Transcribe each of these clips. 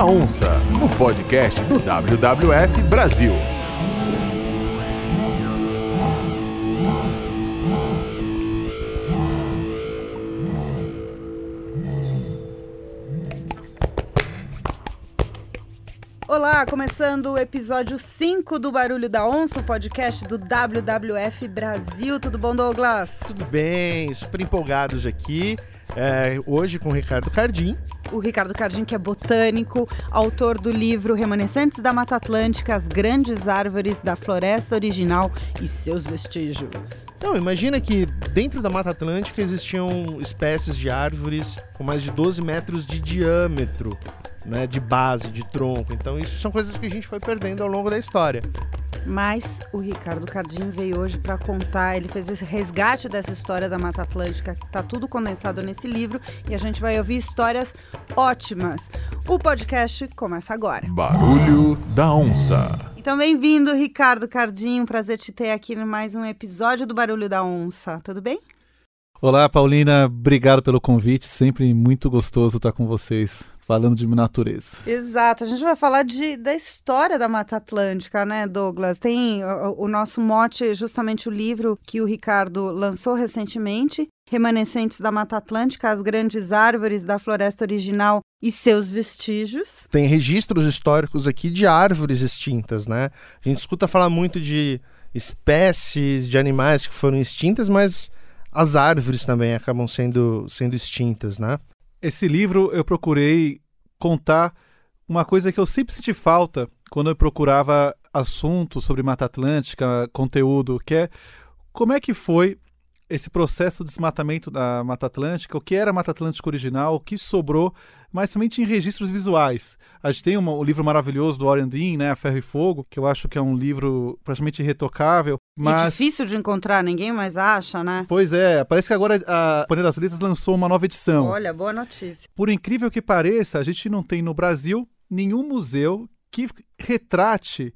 da Onça, o podcast do WWF Brasil. Olá, começando o episódio 5 do Barulho da Onça, o podcast do WWF Brasil. Tudo bom, Douglas? Tudo bem, super empolgados aqui. É, hoje com o Ricardo Cardim. O Ricardo Cardim, que é botânico, autor do livro Remanescentes da Mata Atlântica, as grandes árvores da floresta original e seus vestígios. Então, imagina que dentro da Mata Atlântica existiam espécies de árvores com mais de 12 metros de diâmetro né, de base, de tronco. Então, isso são coisas que a gente foi perdendo ao longo da história. Mas o Ricardo Cardim veio hoje para contar, ele fez esse resgate dessa história da Mata Atlântica, que está tudo condensado nesse livro, e a gente vai ouvir histórias ótimas. O podcast começa agora. Barulho da Onça. Então, bem-vindo, Ricardo Cardim. Prazer te ter aqui em mais um episódio do Barulho da Onça. Tudo bem? Olá, Paulina. Obrigado pelo convite. Sempre muito gostoso estar com vocês falando de natureza. Exato. A gente vai falar de, da história da Mata Atlântica, né, Douglas? Tem o, o nosso mote, justamente o livro que o Ricardo lançou recentemente, Remanescentes da Mata Atlântica, as grandes árvores da floresta original e seus vestígios. Tem registros históricos aqui de árvores extintas, né? A gente escuta falar muito de espécies de animais que foram extintas, mas as árvores também acabam sendo, sendo extintas, né? Esse livro eu procurei contar uma coisa que eu sempre senti falta quando eu procurava assuntos sobre Mata Atlântica, conteúdo, que é como é que foi esse processo de desmatamento da Mata Atlântica, o que era a Mata Atlântica original, o que sobrou, mas também tinha registros visuais. A gente tem uma, o livro maravilhoso do Warren Dean, né, A Ferro e Fogo, que eu acho que é um livro praticamente irretocável. Mas... É difícil de encontrar, ninguém mais acha, né? Pois é, parece que agora a Panela das Letras lançou uma nova edição. Olha, boa notícia. Por incrível que pareça, a gente não tem no Brasil nenhum museu que retrate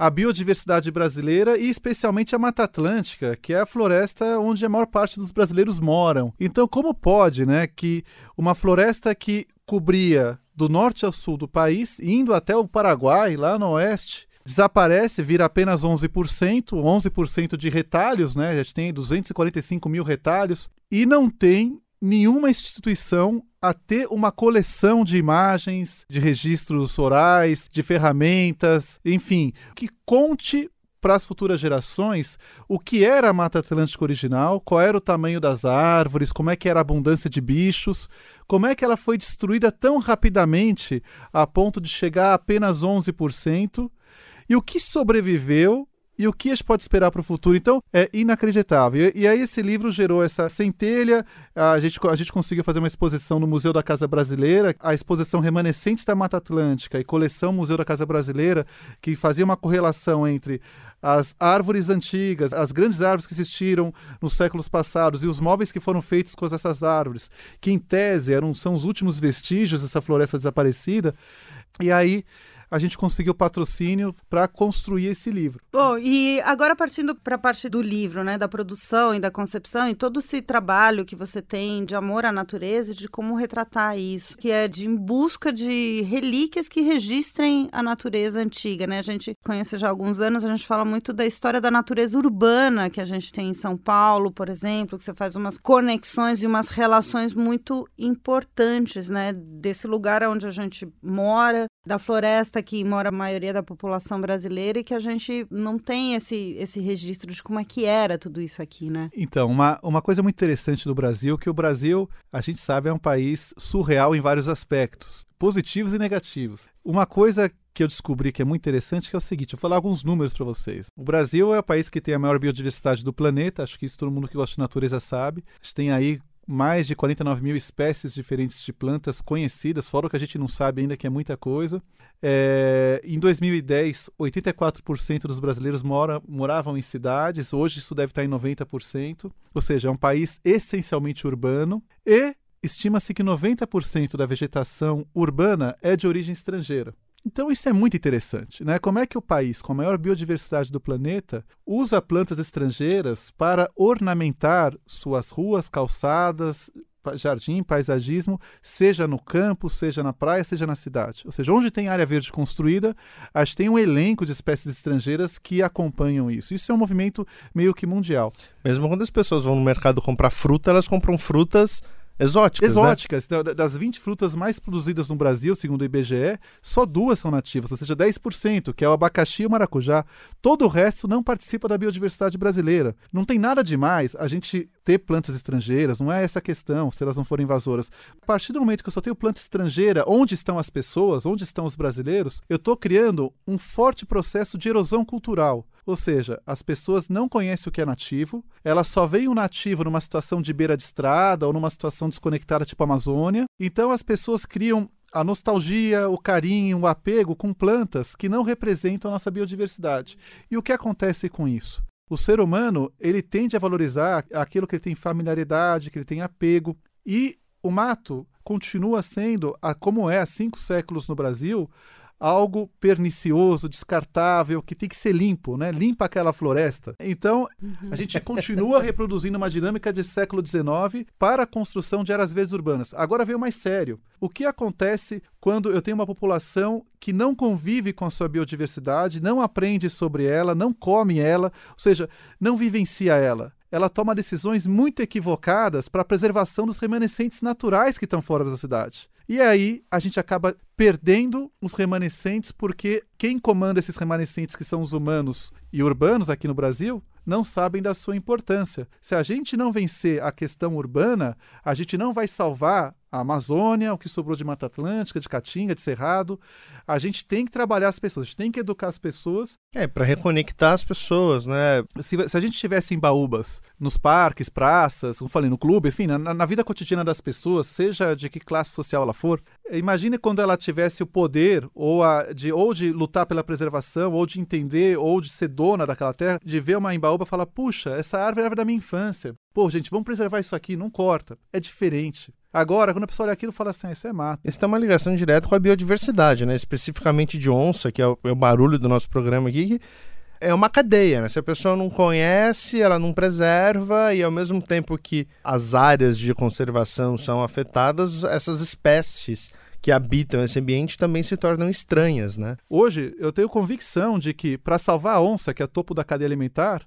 a biodiversidade brasileira e especialmente a Mata Atlântica, que é a floresta onde a maior parte dos brasileiros moram. Então, como pode, né, que uma floresta que cobria do norte ao sul do país, indo até o Paraguai, lá no oeste, desaparece, vira apenas 11%, 11% de retalhos, né? A gente tem 245 mil retalhos, e não tem nenhuma instituição a ter uma coleção de imagens, de registros orais, de ferramentas, enfim, que conte para as futuras gerações o que era a Mata Atlântica original, qual era o tamanho das árvores, como é que era a abundância de bichos, como é que ela foi destruída tão rapidamente a ponto de chegar a apenas 11%, e o que sobreviveu e o que a gente pode esperar para o futuro. Então, é inacreditável. E, e, aí esse livro gerou essa centelha, a gente, a gente conseguiu fazer uma exposição no Museu da Casa Brasileira, a exposição Remanescentes da Mata Atlântica e coleção Museu da Casa Brasileira, que fazia uma correlação entre as árvores antigas, as grandes árvores que existiram nos séculos passados e os móveis que foram feitos com essas árvores, que em tese eram, são os últimos vestígios dessa floresta desaparecida. E aí a gente conseguiu patrocínio para construir esse livro. Bom, e agora partindo para a parte do livro, né, da produção e da concepção e todo esse trabalho que você tem de amor à natureza e de como retratar isso, que é de em busca de relíquias que registrem a natureza antiga, né? A gente conhece já há alguns anos, a gente fala muito da história da natureza urbana que a gente tem em São Paulo, por exemplo, que você faz umas conexões e umas relações muito importantes, né, desse lugar onde a gente mora, da floresta que mora a maioria da população brasileira e que a gente não tem esse, esse registro de como é que era tudo isso aqui, né? Então, uma, uma coisa muito interessante do Brasil é que o Brasil, a gente sabe, é um país surreal em vários aspectos, positivos e negativos. Uma coisa que eu descobri que é muito interessante que é o seguinte, eu vou falar alguns números para vocês. O Brasil é o país que tem a maior biodiversidade do planeta, acho que isso todo mundo que gosta de natureza sabe. A gente tem aí mais de 49 mil espécies diferentes de plantas conhecidas, fora o que a gente não sabe ainda, que é muita coisa. É, em 2010, 84% dos brasileiros mora, moravam em cidades, hoje isso deve estar em 90%, ou seja, é um país essencialmente urbano e estima-se que 90% da vegetação urbana é de origem estrangeira. Então isso é muito interessante, né? Como é que o país com a maior biodiversidade do planeta usa plantas estrangeiras para ornamentar suas ruas, calçadas, jardim, paisagismo, seja no campo, seja na praia, seja na cidade. Ou seja, onde tem área verde construída, a gente tem um elenco de espécies estrangeiras que acompanham isso. Isso é um movimento meio que mundial. Mesmo quando as pessoas vão no mercado comprar fruta, elas compram frutas exóticas. Exóticas. Né? Das 20 frutas mais produzidas no Brasil, segundo o IBGE, só duas são nativas, ou seja, 10%, que é o abacaxi e o maracujá. Todo o resto não participa da biodiversidade brasileira. Não tem nada demais a gente ter plantas estrangeiras, não é essa a questão, se elas não forem invasoras. A partir do momento que eu só tenho planta estrangeira, onde estão as pessoas, onde estão os brasileiros, eu estou criando um forte processo de erosão cultural. Ou seja, as pessoas não conhecem o que é nativo, elas só veem o nativo numa situação de beira de estrada ou numa situação desconectada tipo Amazônia. Então as pessoas criam a nostalgia, o carinho, o apego com plantas que não representam a nossa biodiversidade. E o que acontece com isso? O ser humano, ele tende a valorizar aquilo que ele tem familiaridade, que ele tem apego, e o mato continua sendo, como é há cinco séculos no Brasil, algo pernicioso, descartável, que tem que ser limpo, né? Limpa aquela floresta. Então, a gente continua reproduzindo uma dinâmica de século XIX para a construção de áreas verdes urbanas. Agora veio mais sério. O que acontece quando eu tenho uma população que não convive com a sua biodiversidade, não aprende sobre ela, não come ela, ou seja, não vivencia ela? Ela toma decisões muito equivocadas para a preservação dos remanescentes naturais que estão fora da cidade. E aí a gente acaba perdendo os remanescentes porque quem comanda esses remanescentes que são os humanos e urbanos aqui no Brasil não sabem da sua importância. Se a gente não vencer a questão urbana, a gente não vai salvar a Amazônia, o que sobrou de Mata Atlântica, de Caatinga, de Cerrado. A gente tem que trabalhar as pessoas, a gente tem que educar as pessoas. É, para reconectar as pessoas, né? Se, se, a gente tivesse em Baúbas, nos parques, praças, como falei, no clube, enfim, na, na vida cotidiana das pessoas, seja de que classe social ela for, imagine quando ela tivesse o poder ou, a, de, ou de lutar pela preservação, ou de entender, ou de ser dona daquela terra, de ver uma embaúba e falar, puxa, essa árvore era da minha infância. Pô, gente, vamos preservar isso aqui, não corta. É diferente. Agora, quando a pessoa olha aquilo, fala assim, ah, isso é mato. Isso tem uma ligação direta com a biodiversidade, né? Especificamente de onça, que é o, é o barulho do nosso programa aqui, que é uma cadeia, né? Se a pessoa não conhece, ela não preserva, e ao mesmo tempo que as áreas de conservação são afetadas, essas espécies que habitam esse ambiente também se tornam estranhas, né? Hoje, eu tenho convicção de que, para salvar a onça, que é topo da cadeia alimentar,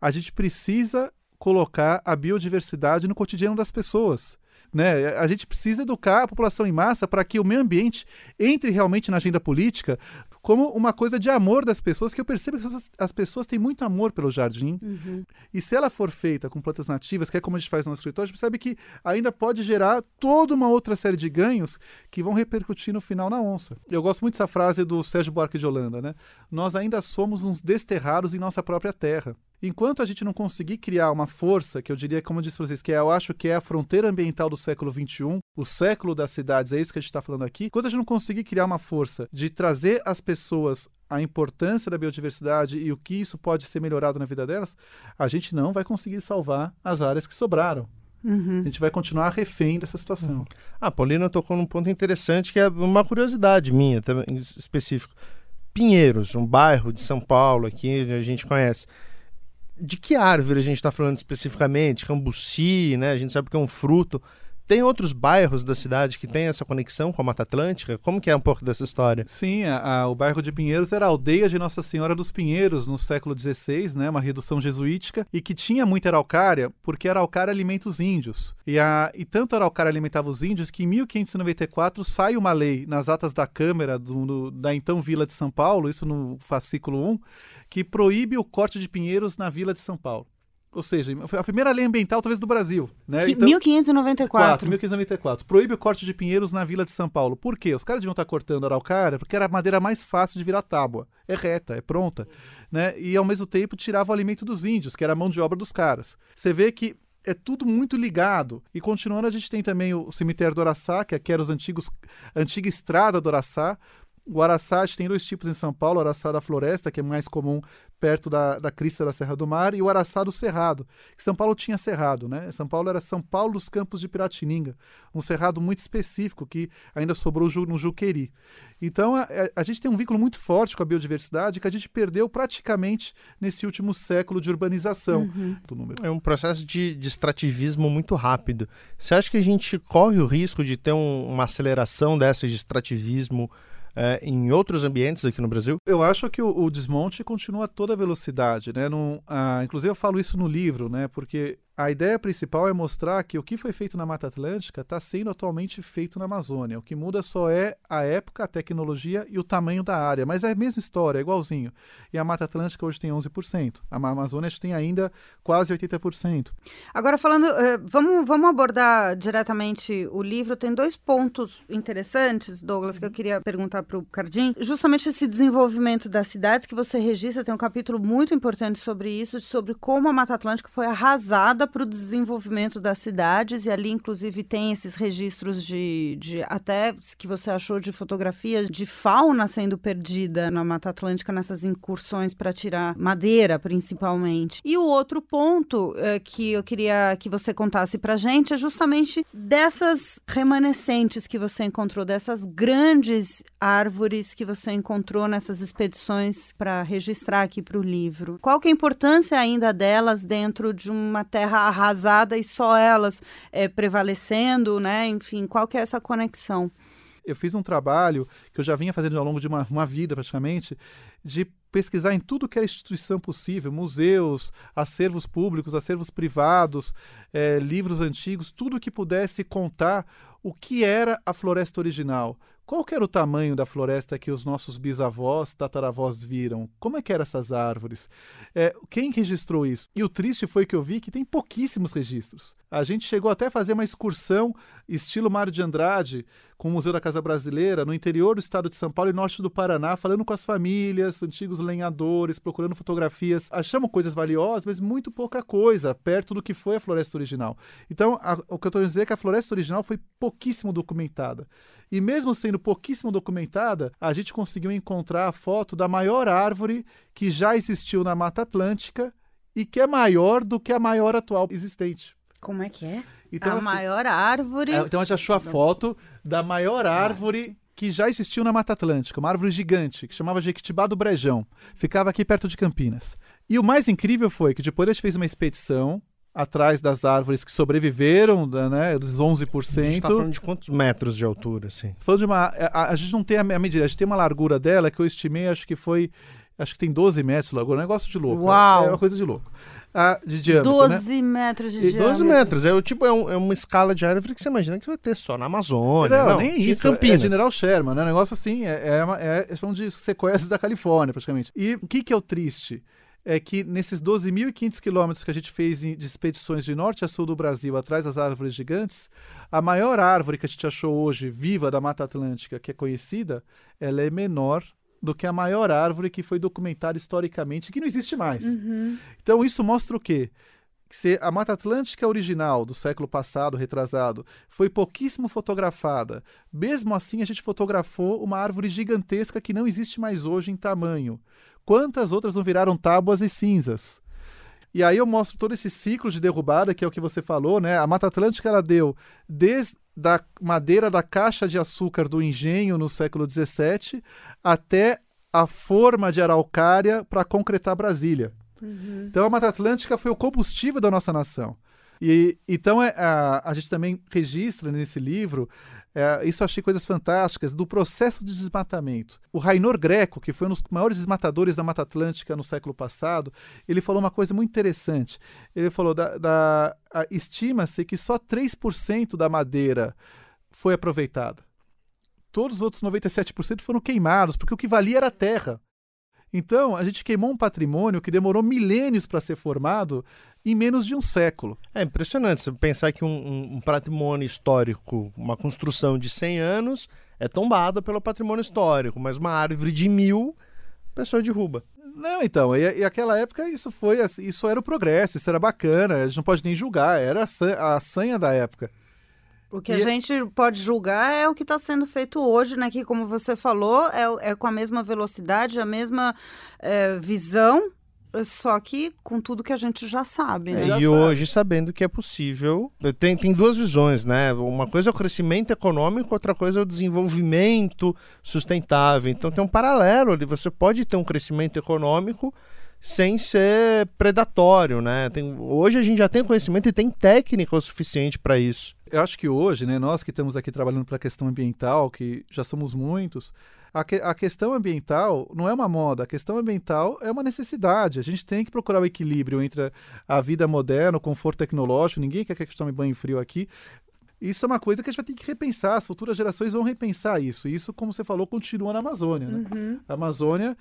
a gente precisa colocar a biodiversidade no cotidiano das pessoas. Né? A gente precisa educar a população em massa para que o meio ambiente entre realmente na agenda política como uma coisa de amor das pessoas, que eu percebo que as pessoas têm muito amor pelo jardim. Uhum. E se ela for feita com plantas nativas, que é como a gente faz no nosso escritório, a gente percebe que ainda pode gerar toda uma outra série de ganhos que vão repercutir no final na onça. Eu gosto muito dessa frase do Sérgio Buarque de Holanda, né? Nós ainda somos uns desterrados em nossa própria terra. Enquanto a gente não conseguir criar uma força, que eu diria, como eu disse para vocês, que é, eu acho que é a fronteira ambiental do século XXI, o século das cidades, é isso que a gente está falando aqui. Enquanto a gente não conseguir criar uma força de trazer as pessoas a importância da biodiversidade e o que isso pode ser melhorado na vida delas, a gente não vai conseguir salvar as áreas que sobraram. Uhum. A gente vai continuar refém dessa situação. Uhum. Ah, Paulina tocou num ponto interessante que é uma curiosidade minha, também, específico. Pinheiros, um bairro de São Paulo aqui, a gente conhece de que árvore a gente está falando especificamente? Cambuci, né? A gente sabe que é um fruto. Tem outros bairros da cidade que tem essa conexão com a Mata Atlântica? Como que é um pouco dessa história? Sim, a, a, o bairro de Pinheiros era a aldeia de Nossa Senhora dos Pinheiros no século XVI, né, uma redução jesuítica, e que tinha muita araucária, porque a araucária alimenta os índios. E, a, e tanto a araucária alimentava os índios que em 1594 sai uma lei nas atas da Câmara do, do, da então Vila de São Paulo, isso no fascículo 1, que proíbe o corte de pinheiros na Vila de São Paulo. Ou seja, foi a primeira lei ambiental, talvez, do Brasil. Né? Então, 1594. 1594. Proíbe o corte de pinheiros na Vila de São Paulo. Por quê? Os caras deviam estar cortando araucária porque era a madeira mais fácil de virar tábua. É reta, é pronta. Né? E, ao mesmo tempo, tirava o alimento dos índios, que era a mão de obra dos caras. Você vê que é tudo muito ligado. E continuando, a gente tem também o cemitério do Araçá, que era os antigos, a antiga estrada do Araçá, O araçá, tem dois tipos em São Paulo, o araçá da floresta, que é mais comum perto da, da crista da Serra do Mar, e o araçá do cerrado, que São Paulo tinha cerrado, né? São Paulo era São Paulo dos Campos de Piratininga, um cerrado muito específico que ainda sobrou no Juqueri. Então, a, a, gente tem um vínculo muito forte com a biodiversidade que a gente perdeu praticamente nesse último século de urbanização. Uhum. É um processo de, de extrativismo muito rápido. Você acha que a gente corre o risco de ter um, uma aceleração dessa de extrativismo é, em outros ambientes aqui no Brasil? Eu acho que o, o desmonte continua a toda velocidade, né? Num, ah, inclusive eu falo isso no livro, né? Porque a ideia principal é mostrar que o que foi feito na Mata Atlântica está sendo atualmente feito na Amazônia. O que muda só é a época, a tecnologia e o tamanho da área. Mas é a mesma história, é igualzinho. E a Mata Atlântica hoje tem 11%. A Amazônia tem ainda quase 80%. Agora, falando, uh, vamos, vamos abordar diretamente o livro. Tem dois pontos interessantes, Douglas, que eu queria perguntar para o Cardim. Justamente esse desenvolvimento das cidades que você registra, tem um capítulo muito importante sobre isso, sobre como a Mata Atlântica foi arrasada para o desenvolvimento das cidades, e ali, inclusive, tem esses registros de, de até que você achou de fotografias de fauna sendo perdida na Mata Atlântica nessas incursões para tirar madeira, principalmente. E o outro ponto é, que eu queria que você contasse para gente é justamente dessas remanescentes que você encontrou, dessas grandes árvores que você encontrou nessas expedições para registrar aqui para o livro. Qual que é a importância ainda delas dentro de uma terra arrasada e só elas é, prevalecendo, né? Enfim, qual que é essa conexão? Eu fiz um trabalho que eu já vinha fazendo ao longo de uma, uma vida praticamente, de pesquisar em tudo que era instituição possível, museus, acervos públicos, acervos privados, é, livros antigos, tudo que pudesse contar o que era a floresta original, qual era o tamanho da floresta que os nossos bisavós, tataravós viram? Como é que eram essas árvores? É, quem registrou isso? E o triste foi que eu vi que tem pouquíssimos registros. A gente chegou até a fazer uma excursão estilo Mário de Andrade com o Museu da Casa Brasileira no interior do estado de São Paulo e norte do Paraná, falando com as famílias, antigos lenhadores, procurando fotografias. Achamos coisas valiosas, mas muito pouca coisa perto do que foi a floresta original. Então, a, o que eu estou dizendo é que a floresta original foi pouquíssimo documentada. E mesmo sendo pouquíssimo documentada, a gente conseguiu encontrar a foto da maior árvore que já existiu na Mata Atlântica e que é maior do que a maior atual existente. Como é que é? Então, a assim, maior árvore. É, então a gente achou a foto da maior árvore que já existiu na Mata Atlântica, uma árvore gigante, que chamava Jequitibá do Brejão. Ficava aqui perto de Campinas. E o mais incrível foi que depois a gente fez uma expedição atrás das árvores que sobreviveram, né, dos 11%. A gente está falando de quantos metros de altura, assim? Falando de uma... A, a, gente não tem a, medida, a gente tem uma largura dela que eu estimei, acho que foi... Acho que tem 12 metros de largura, um negócio de louco. Uau! É uma coisa de louco. Ah, de diâmetro, 12 né? metros de e diâmetro. 12 metros. É, o tipo, é, um, é, uma escala de árvore que você imagina que vai ter só na Amazônia. Não, não nem isso. Campinas. É General Sherman, né? Um negócio assim, é, é, uma, é, é de sequestro da Califórnia, praticamente. E o que, que é o triste? É que nesses 12.500 quilômetros que a gente fez de expedições de norte a sul do Brasil, atrás das árvores gigantes, a maior árvore que a gente achou hoje, viva da Mata Atlântica, que é conhecida, ela é menor do que a maior árvore que foi documentada historicamente, que não existe mais. Uhum. Então isso mostra o quê? se a Mata Atlântica original do século passado, retrasado, foi pouquíssimo fotografada, mesmo assim a gente fotografou uma árvore gigantesca que não existe mais hoje em tamanho. Quantas outras não viraram tábuas e cinzas? E aí eu mostro todo esse ciclo de derrubada, que é o que você falou, né? A Mata Atlântica ela deu desde da madeira da caixa de açúcar do engenho no século XVII até a forma de araucária para concretar Brasília. Uhum. Então a Mata Atlântica foi o combustível da nossa nação. E então é, a, a gente também registra nesse livro, é, isso eu achei coisas fantásticas, do processo de desmatamento. O Rainor Greco, que foi um dos maiores desmatadores da Mata Atlântica no século passado, ele falou uma coisa muito interessante. Ele falou: da, da estima-se que só 3% da madeira foi aproveitada. Todos os outros 97% foram queimados, porque o que valia era a terra. Então, a gente queimou um patrimônio que demorou milênios para ser formado em menos de um século. É impressionante você pensar que um, um, patrimônio histórico, uma construção de 100 anos, é tombada pelo patrimônio histórico, mas uma árvore de mil, a pessoa derruba. Não, então, e, e aquela época isso foi, isso era o progresso, isso era bacana, a gente não pode nem julgar, era a, sanha da época. O que e... a gente pode julgar é o que está sendo feito hoje, né? Que, como você falou, é, é com a mesma velocidade, a mesma é, visão, só que com tudo que a gente já sabe. Né? e sabe. hoje, sabendo que é possível. Tem, tem duas visões, né? Uma coisa é o crescimento econômico, outra coisa é o desenvolvimento sustentável. Então tem um paralelo ali. Você pode ter um crescimento econômico sem ser predatório, né? Tem, hoje a gente já tem conhecimento e tem técnica o suficiente para isso. Eu acho que hoje, né, nós que estamos aqui trabalhando para a questão ambiental, que já somos muitos, a, que, a questão ambiental não é uma moda, a questão ambiental é uma necessidade. A gente tem que procurar o equilíbrio entre a vida moderna, o conforto tecnológico. Ninguém quer que a gente tome banho frio aqui. Isso é uma coisa que a gente vai ter que repensar. As futuras gerações vão repensar isso. Isso, como você falou, continua na Amazônia. Né? Uhum. A Amazônia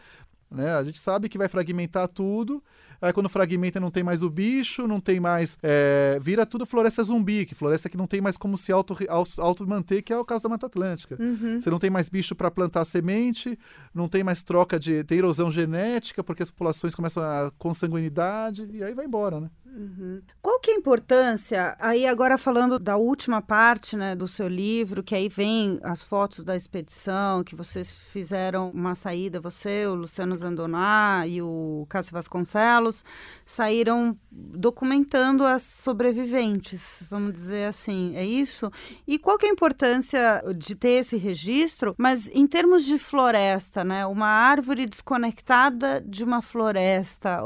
né? A gente sabe que vai fragmentar tudo. Aí quando fragmenta não tem mais o bicho, não tem mais. É, vira tudo floresta zumbi, que floresta que não tem mais como se auto, auto manter, que é o caso da Mata Atlântica. Uhum. Você não tem mais bicho para plantar semente, não tem mais troca de. tem erosão genética, porque as populações começam a consanguinidade, e aí vai embora, né? Uhum. Qual que é a importância, aí agora falando da última parte né, do seu livro, que aí vem as fotos da expedição, que vocês fizeram uma saída, você, o Luciano Zandoná e o Cássio Vasconcelos, saíram documentando as sobreviventes, vamos dizer assim, é isso? E qual que é a importância de ter esse registro, mas em termos de floresta, né, uma árvore desconectada de uma floresta,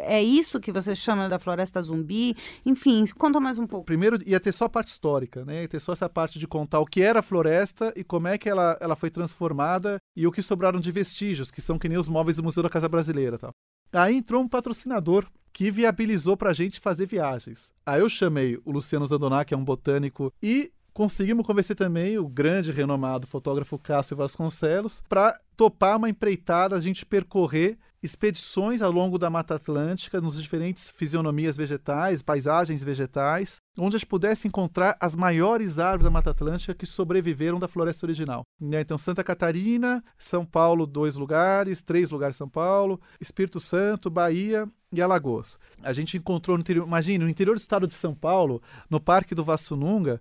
é isso que você chama da floresta Floresta Zumbi, enfim, conta mais um pouco. Primeiro ia ter só a parte histórica, né? Ia ter só essa parte de contar o que era a floresta e como é que ela, ela foi transformada e o que sobraram de vestígios, que são que nem os móveis do Museu da Casa Brasileira, tal. Aí entrou um patrocinador que viabilizou pra gente fazer viagens. Aí eu chamei o Luciano Zandoná, que é um botânico, e conseguimos convencer também o grande renomado fotógrafo Cássio Vasconcelos para topar uma empreitada, a gente percorrer expedições ao longo da Mata Atlântica, nos diferentes fisionomias vegetais, paisagens vegetais, onde a gente pudesse encontrar as maiores árvores da Mata Atlântica que sobreviveram da floresta original. Né, então, Santa Catarina, São Paulo, dois lugares, três lugares São Paulo, Espírito Santo, Bahia e Alagoas. A gente encontrou no interior, imagine, no interior do estado de São Paulo, no Parque do Vassununga,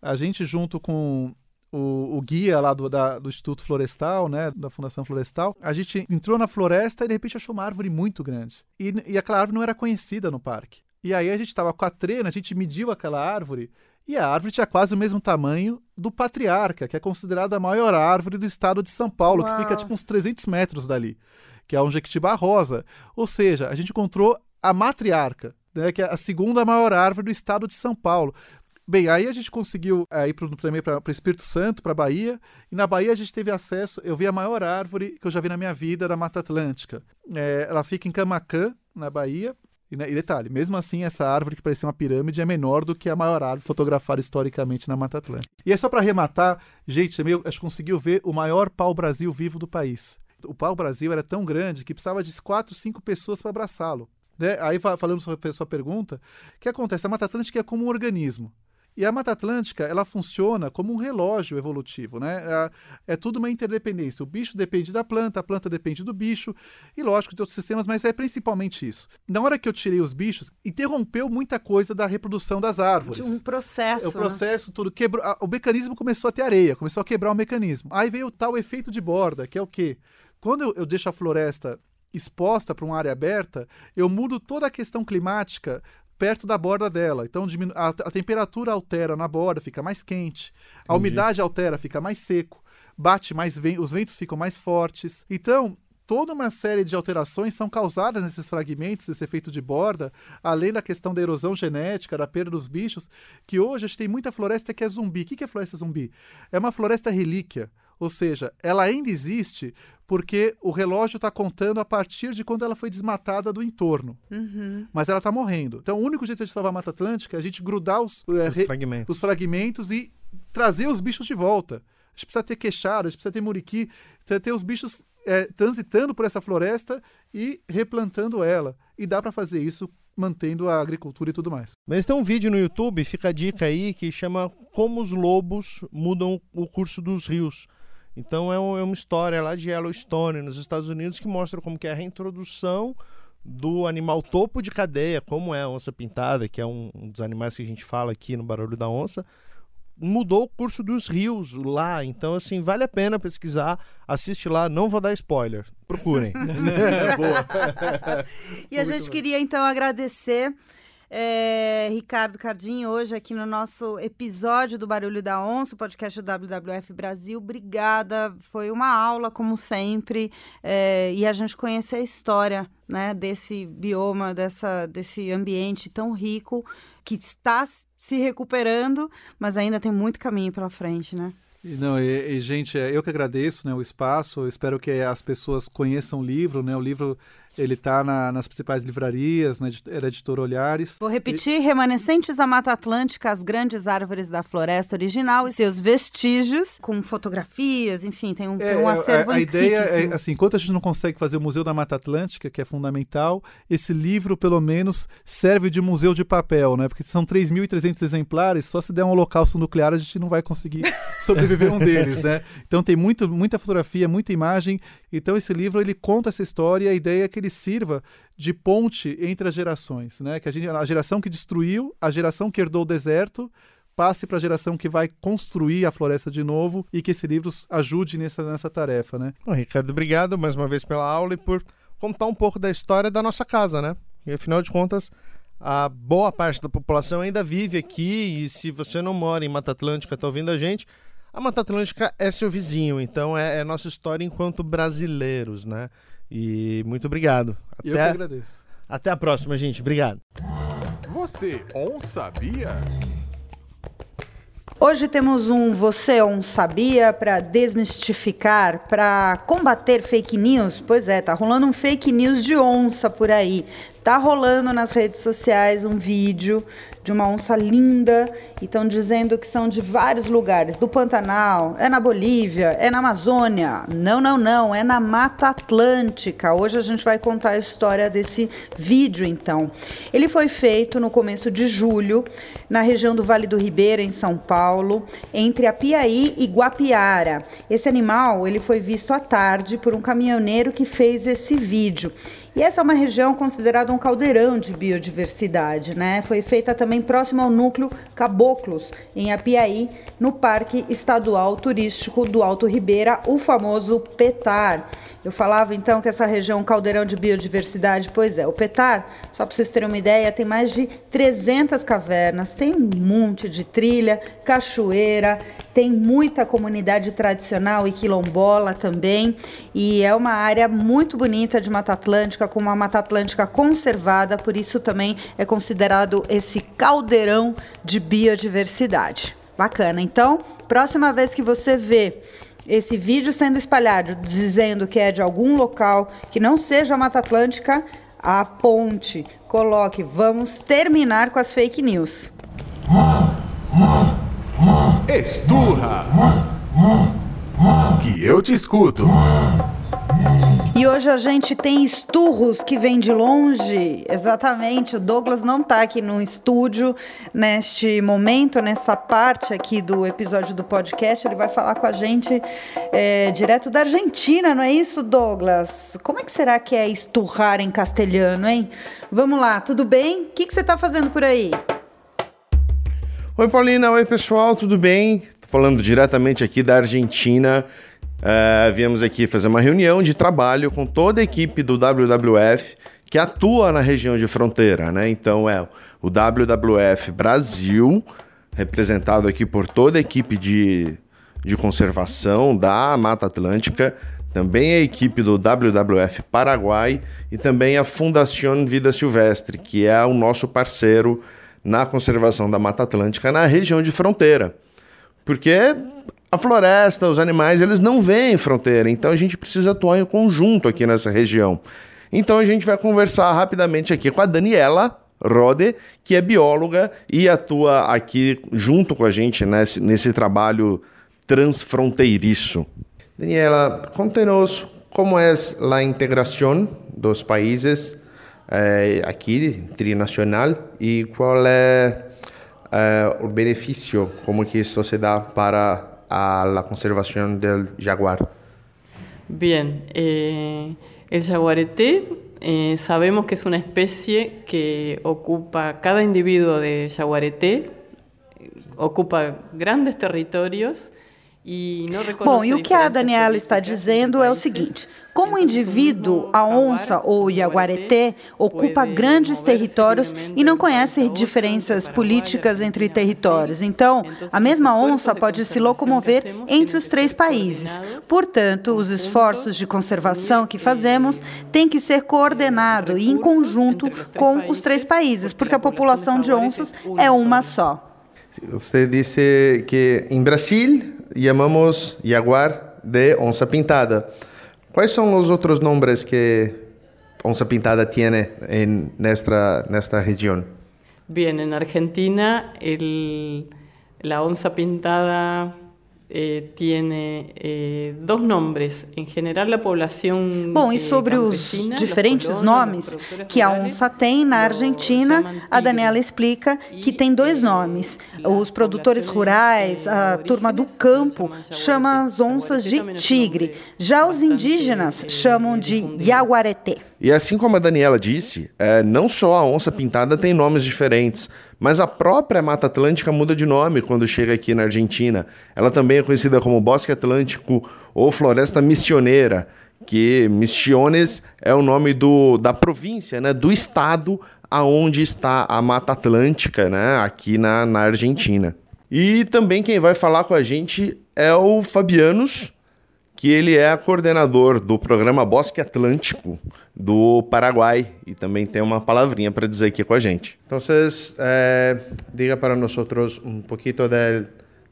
a gente junto com o, o, guia lá do, da, do Instituto Florestal, né, da Fundação Florestal, a gente entrou na floresta e de repente achou uma árvore muito grande. E, e aquela árvore não era conhecida no parque. E aí a gente estava com a trena, a gente mediu aquela árvore e a árvore tinha quase o mesmo tamanho do Patriarca, que é considerada a maior árvore do estado de São Paulo, Uau. que fica tipo uns 300 metros dali, que é um jequitibá rosa. Ou seja, a gente encontrou a matriarca, né, que é a segunda maior árvore do estado de São Paulo. Bem, aí a gente conseguiu é, ir pro, também para o Espírito Santo, para Bahia, e na Bahia a gente teve acesso. Eu vi a maior árvore que eu já vi na minha vida da Mata Atlântica. É, ela fica em Camacã, na Bahia. E, né, e, detalhe, mesmo assim, essa árvore que parecia uma pirâmide é menor do que a maior árvore fotografada historicamente na Mata Atlântica. E é só para arrematar, gente, a gente conseguiu ver o maior pau-brasil vivo do país. O pau-brasil era tão grande que precisava de quatro, cinco pessoas para abraçá-lo. Né? Aí, falando sobre a sua pergunta, o que acontece? A Mata Atlântica é como um organismo. E a Mata Atlântica, ela funciona como um relógio evolutivo, né? É, é, tudo uma interdependência. O bicho depende da planta, a planta depende do bicho, e lógico, de outros sistemas, mas é principalmente isso. Na hora que eu tirei os bichos, interrompeu muita coisa da reprodução das árvores. Um processo. É o né? processo, né? tudo quebrou. O mecanismo começou a ter areia, começou a quebrar o mecanismo. Aí veio o tal efeito de borda, que é o quê? Quando eu, eu deixo a floresta exposta para uma área aberta, eu mudo toda a questão climática perto da borda dela. Então a, a, temperatura altera na borda, fica mais quente. A Entendi. umidade altera, fica mais seco. Bate mais vento, os ventos ficam mais fortes. Então, toda uma série de alterações são causadas nesses fragmentos, esse efeito de borda, além da questão da erosão genética, da perda dos bichos, que hoje a gente tem muita floresta que é zumbi. O que é floresta zumbi? É uma floresta relíquia. Ou seja, ela ainda existe porque o relógio está contando a partir de quando ela foi desmatada do entorno. Uhum. Mas ela está morrendo. Então, o único jeito de salvar a Mata Atlântica é a gente grudar os, é, os, fragmentos. os fragmentos e trazer os bichos de volta. A gente precisa ter queixada, a gente precisa ter muriqui, precisa ter os bichos é, transitando por essa floresta e replantando ela. E dá para fazer isso mantendo a agricultura e tudo mais. Mas tem um vídeo no YouTube, fica a dica aí, que chama Como os Lobos Mudam o Curso dos Rios. Então é, é uma história lá de Yellowstone, nos Estados Unidos, que mostra como que é a reintrodução do animal topo de cadeia, como é a onça pintada, que é um, dos animais que a gente fala aqui no Barulho da Onça, mudou o curso dos rios lá. Então, assim, vale a pena pesquisar. Assiste lá, não vou dar spoiler. Procurem. Boa. e a gente queria, então, agradecer. É, Ricardo Cardim, hoje aqui no nosso episódio do Barulho da Onça, o podcast do WWF Brasil. Obrigada, foi uma aula, como sempre, é, e a gente conhecer a história né, desse bioma, dessa, desse ambiente tão rico que está se recuperando, mas ainda tem muito caminho pela frente, né? Não, e, e, gente, é, eu que agradeço né, o espaço, espero que as pessoas conheçam o livro, né? O livro ele está na, nas principais livrarias, na era editora Olhares. Vou repetir: e... Remanescentes da Mata Atlântica, as grandes árvores da floresta original e seus vestígios, com fotografias, enfim, tem um, é, um acervo a, a ideia é, assim, enquanto a gente não consegue fazer o Museu da Mata Atlântica, que é fundamental, esse livro, pelo menos, serve de museu de papel, né? Porque são 3.300 exemplares, só se der um holocausto nuclear a gente não vai conseguir sobreviver um deles, né? Então tem muito, muita fotografia, muita imagem. Então esse livro, ele conta essa história e a ideia é que ele sirva de ponte entre as gerações, né? Que a, gente, a geração que destruiu, a geração que herdou o deserto, passe para a geração que vai construir a floresta de novo e que esse livro ajude nessa, nessa tarefa, né? Bom, Ricardo, obrigado mais uma vez pela aula e por contar um pouco da história da nossa casa, né? E afinal de contas, a boa parte da população ainda vive aqui e se você não mora em Mata Atlântica, está ouvindo a gente, a Mata Atlântica é seu vizinho, então é, é nossa história enquanto brasileiros, né? E muito obrigado. Até, Eu que agradeço. Até a próxima, gente. Obrigado. Você on sabia? Hoje temos um Você um Sabia para desmistificar, para combater fake news. Pois é, tá rolando um fake news de onça por aí. Tá rolando nas redes sociais um vídeo de uma onça linda e estão dizendo que são de vários lugares, do Pantanal, é na Bolívia, é na Amazônia. Não, não, não, é na Mata Atlântica. Hoje a gente vai contar a história desse vídeo, então. Ele foi feito no começo de julho, na região do Vale do Ribeira, em São Paulo, entre a Piaí e Guapiara. Esse animal, ele foi visto à tarde por um caminhoneiro que fez esse vídeo. E essa é uma região considerada um caldeirão de biodiversidade, né? Foi feita também próximo ao núcleo Caboclos, em Apiaí, no Parque Estadual Turístico do Alto Ribeira, o famoso PETAR. Eu falava então que essa região é um caldeirão de biodiversidade, pois é, o PETAR, só para vocês terem uma ideia, tem mais de 300 cavernas, tem um monte de trilha, cachoeira, tem muita comunidade tradicional e quilombola também, e é uma área muito bonita de Mata Atlântica, com uma Mata Atlântica conservada, por isso também é considerado esse caldeirão de biodiversidade. Bacana. Então, próxima vez que você vê esse vídeo sendo espalhado dizendo que é de algum local que não seja a Mata Atlântica, a ponte, coloque, vamos terminar com as fake news. Esturra! Que eu te escuto. E hoje a gente tem esturros que vêm de longe. Exatamente, o Douglas não está aqui no estúdio neste momento, nessa parte aqui do episódio do podcast. Ele vai falar com a gente é, direto da Argentina, não é isso, Douglas? Como é que será que é esturrar em castelhano, hein? Vamos lá, tudo bem? O que, que você está fazendo por aí? Oi, Paulina. Oi, pessoal, tudo bem? Falando diretamente aqui da Argentina. Uh, viemos aqui fazer uma reunião de trabalho com toda a equipe do WWF que atua na região de fronteira, né? Então é o WWF Brasil, representado aqui por toda a equipe de, de conservação da Mata Atlântica, também a equipe do WWF Paraguai e também a Fundação Vida Silvestre, que é o nosso parceiro na conservação da Mata Atlântica na região de fronteira. Porque a floresta, os animais, eles não veem fronteira, então a gente precisa atuar em conjunto aqui nessa região. Então a gente vai conversar rapidamente aqui com a Daniela Rode, que é bióloga e atua aqui junto com a gente nesse, nesse trabalho transfronteiriço. Daniela, conte-nos como é a integração dos países eh, aqui, trinacional, e qual é eh, o benefício, como que isso se dá para a la conservación del jaguar? Bien, eh, el jaguarete eh, sabemos que es una especie que ocupa cada individuo de jaguarete ocupa grandes territorios Bom, e o que a Daniela está dizendo é o seguinte: como indivíduo, a onça ou o iaguareté ocupa grandes territórios e não conhece diferenças políticas entre territórios. Então, a mesma onça pode se locomover entre os três países. Portanto, os esforços de conservação que fazemos têm que ser coordenados e em conjunto com os três países, porque a população de onças é uma só. Você disse que em Brasil llamamos jaguar de onça pintada. ¿Cuáles son los otros nombres que onça pintada tiene en nuestra, nuestra región? Bien, en Argentina el, la onza pintada eh, tiene eh, dois nomes. Em geral, a população. Bom, e sobre os diferentes nomes que a onça tem na Argentina, a Daniela explica que tem dois nomes. Os produtores rurais, a turma do campo, chama as onças de tigre. Já os indígenas chamam de jaguareté. E assim como a Daniela disse, é, não só a onça pintada tem nomes diferentes. Mas a própria Mata Atlântica muda de nome quando chega aqui na Argentina. Ela também é conhecida como Bosque Atlântico ou Floresta Missioneira, que Misiones é o nome do, da província, né, do estado aonde está a Mata Atlântica, né, aqui na, na Argentina. E também quem vai falar com a gente é o Fabianos, que ele é coordenador do programa Bosque Atlântico do Paraguai e também tem uma palavrinha para dizer aqui com a gente. Então, eh, diga para nós um pouquinho de,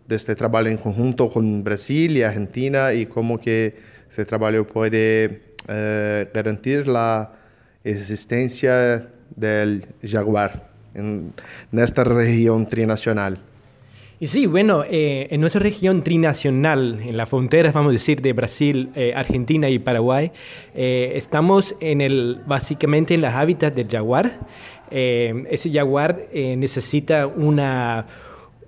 deste trabalho em conjunto com Brasil e Argentina e como que esse trabalho pode eh, garantir a existência do jaguar nesta região trinacional. Y sí, bueno, eh, en nuestra región trinacional, en las fronteras, vamos a decir, de Brasil, eh, Argentina y Paraguay, eh, estamos en el, básicamente en las hábitats del jaguar. ese jaguar necesita una,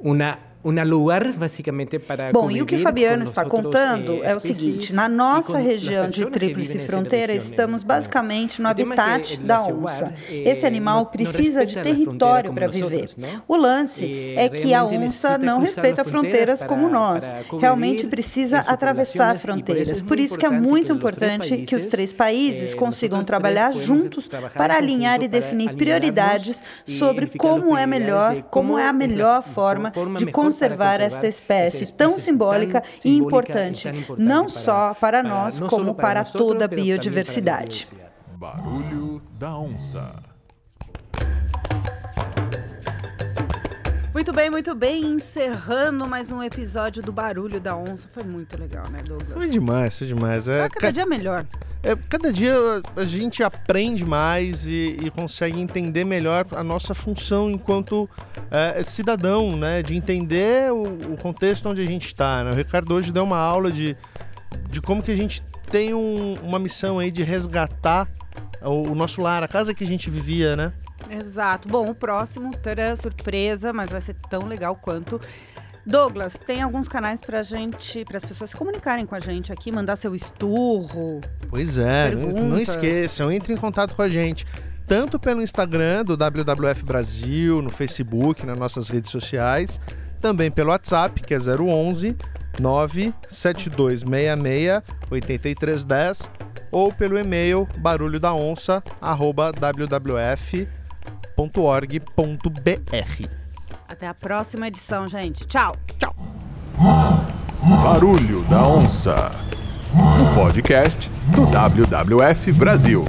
una um lugar basicamente para Bom, e o que Fabiano está contando eh, é o seguinte: na nossa região de Tríplice Fronteira, estamos basicamente no habitat da onça. Eh, Esse animal precisa de território para viver. O lance é que a onça não respeita fronteiras como nós. Realmente precisa atravessar fronteiras. Por isso que é muito importante que os três países eh, consigam trabalhar juntos para alinhar e definir prioridades sobre como é melhor, como é a melhor forma de construir conservar esta espécie tão simbólica e importante, não só para nós, como para toda a biodiversidade. Barulho da onça. Muito bem, muito bem. Encerrando mais um episódio do Barulho da Onça. Foi muito legal, né, Douglas? Foi demais, foi demais. É, cada ca... dia melhor. É, cada dia a gente aprende mais e, e, consegue entender melhor a nossa função enquanto é, cidadão, né? De entender o, o, contexto onde a gente está. Né? O Ricardo hoje deu uma aula de, de como que a gente tem um, uma missão aí de resgatar o, o nosso lar, a casa que a gente vivia, né? Exato. Bom, o próximo terá surpresa, mas vai ser tão legal quanto. Douglas, tem alguns canais pra gente, para as pessoas se comunicarem com a gente aqui, mandar seu esturro. Pois é, perguntas. não esqueçam, entre em contato com a gente. Tanto pelo Instagram do WWF Brasil, no Facebook, nas nossas redes sociais, também pelo WhatsApp, que é 011 97266 8310 ou pelo e-mail barulho da onça www.org.br. Até a próxima edição, gente. Tchau. Tchau. Barulho da Onça. O podcast do WWF Brasil.